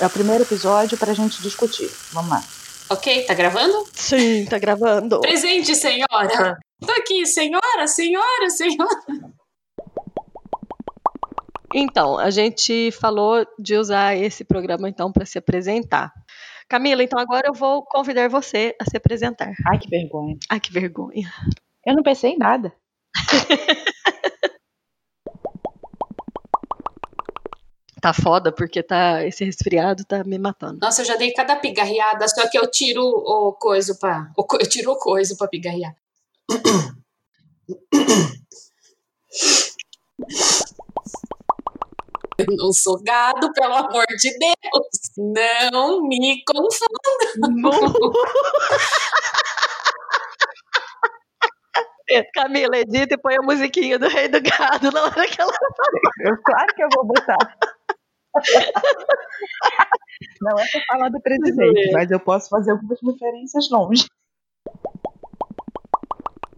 É o primeiro episódio pra gente discutir. Vamos lá. Ok, tá gravando? Sim, tá gravando. Presente, senhora! Tô aqui, senhora, senhora, senhora! Então, a gente falou de usar esse programa então para se apresentar. Camila, então agora eu vou convidar você a se apresentar. Ai, que vergonha. Ai, que vergonha. Eu não pensei em nada. Tá foda porque tá esse resfriado tá me matando. Nossa, eu já dei cada pigarreada, só que eu tiro o coiso pra. o Eu tiro o coiso pra pigarrear. Eu não sou gado, pelo amor de Deus. Não me confunda. Camila, edita e põe a musiquinha do Rei do Gado na hora que ela. Eu, claro que eu vou botar. Não é pra falar do presidente, mas eu posso fazer algumas referências longe.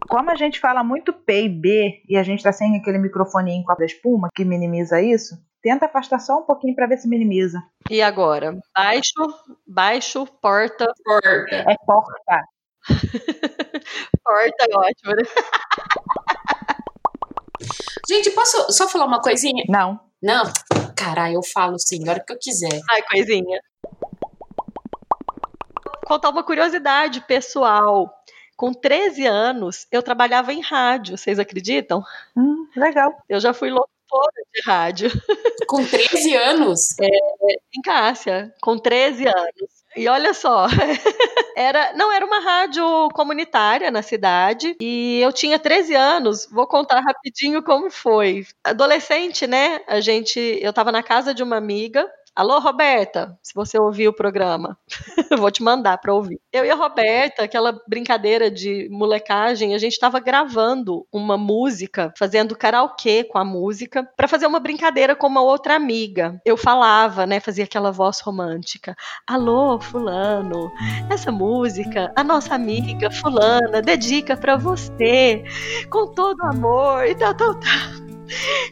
Como a gente fala muito P e B e a gente tá sem aquele microfoninho com a espuma que minimiza isso, tenta afastar só um pouquinho pra ver se minimiza. E agora? Baixo, baixo, porta. Porta. É porta. Porta é ótimo, né? Gente, posso só falar uma coisinha? Não. Não? Caralho, eu falo sim, a hora que eu quiser. Ai, coisinha. Contar uma curiosidade pessoal. Com 13 anos, eu trabalhava em rádio, vocês acreditam? Hum, legal. Eu já fui locutora de rádio Com 13 anos? em Cássia, com 13 anos. E olha só, era, não era uma rádio comunitária na cidade e eu tinha 13 anos. Vou contar rapidinho como foi. Adolescente, né? A gente, eu tava na casa de uma amiga. Alô, Roberta, se você ouvir o programa, eu vou te mandar para ouvir. Eu e a Roberta, aquela brincadeira de molecagem, a gente estava gravando uma música, fazendo karaokê com a música, para fazer uma brincadeira com uma outra amiga. Eu falava, né, fazia aquela voz romântica. Alô, fulano, essa música a nossa amiga fulana dedica para você, com todo amor e tal, tal, tal.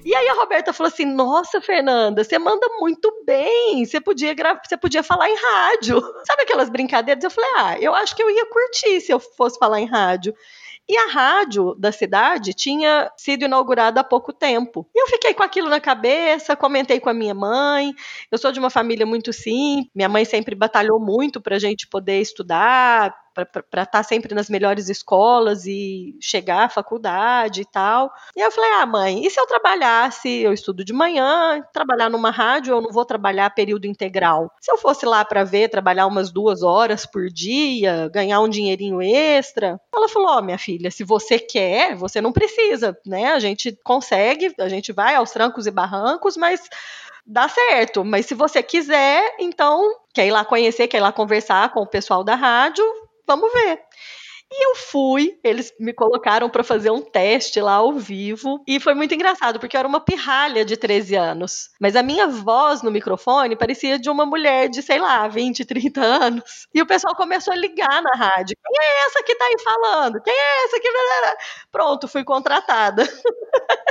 E aí a Roberta falou assim: Nossa, Fernanda, você manda muito bem. Você podia gra... você podia falar em rádio. Sabe aquelas brincadeiras? Eu falei: Ah, eu acho que eu ia curtir se eu fosse falar em rádio. E a rádio da cidade tinha sido inaugurada há pouco tempo. E eu fiquei com aquilo na cabeça, comentei com a minha mãe. Eu sou de uma família muito simples. Minha mãe sempre batalhou muito para a gente poder estudar, para estar sempre nas melhores escolas e chegar à faculdade e tal. E eu falei: ah, mãe, e se eu trabalhasse? Eu estudo de manhã, trabalhar numa rádio, eu não vou trabalhar período integral. Se eu fosse lá para ver, trabalhar umas duas horas por dia, ganhar um dinheirinho extra. Ela falou: ó, oh, minha filha, se você quer, você não precisa, né? A gente consegue, a gente vai aos trancos e barrancos, mas dá certo. Mas se você quiser, então, quer ir lá conhecer, quer ir lá conversar com o pessoal da rádio, vamos ver. E eu fui, eles me colocaram para fazer um teste lá ao vivo, e foi muito engraçado, porque eu era uma pirralha de 13 anos, mas a minha voz no microfone parecia de uma mulher de, sei lá, 20, 30 anos. E o pessoal começou a ligar na rádio. Quem é essa que tá aí falando? Quem é essa que. Pronto, fui contratada.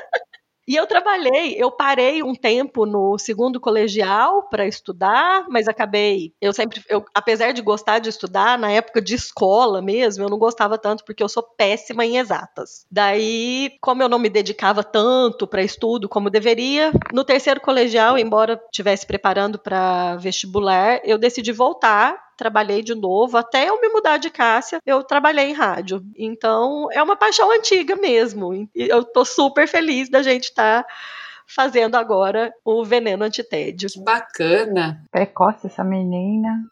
E eu trabalhei, eu parei um tempo no segundo colegial para estudar, mas acabei, eu sempre, eu, apesar de gostar de estudar, na época de escola mesmo, eu não gostava tanto porque eu sou péssima em exatas. Daí, como eu não me dedicava tanto para estudo como deveria, no terceiro colegial, embora estivesse preparando para vestibular, eu decidi voltar trabalhei de novo, até eu me mudar de Cássia, eu trabalhei em rádio. Então, é uma paixão antiga mesmo. E eu tô super feliz da gente estar tá fazendo agora o veneno antitédio. Que bacana. Precoce essa menina.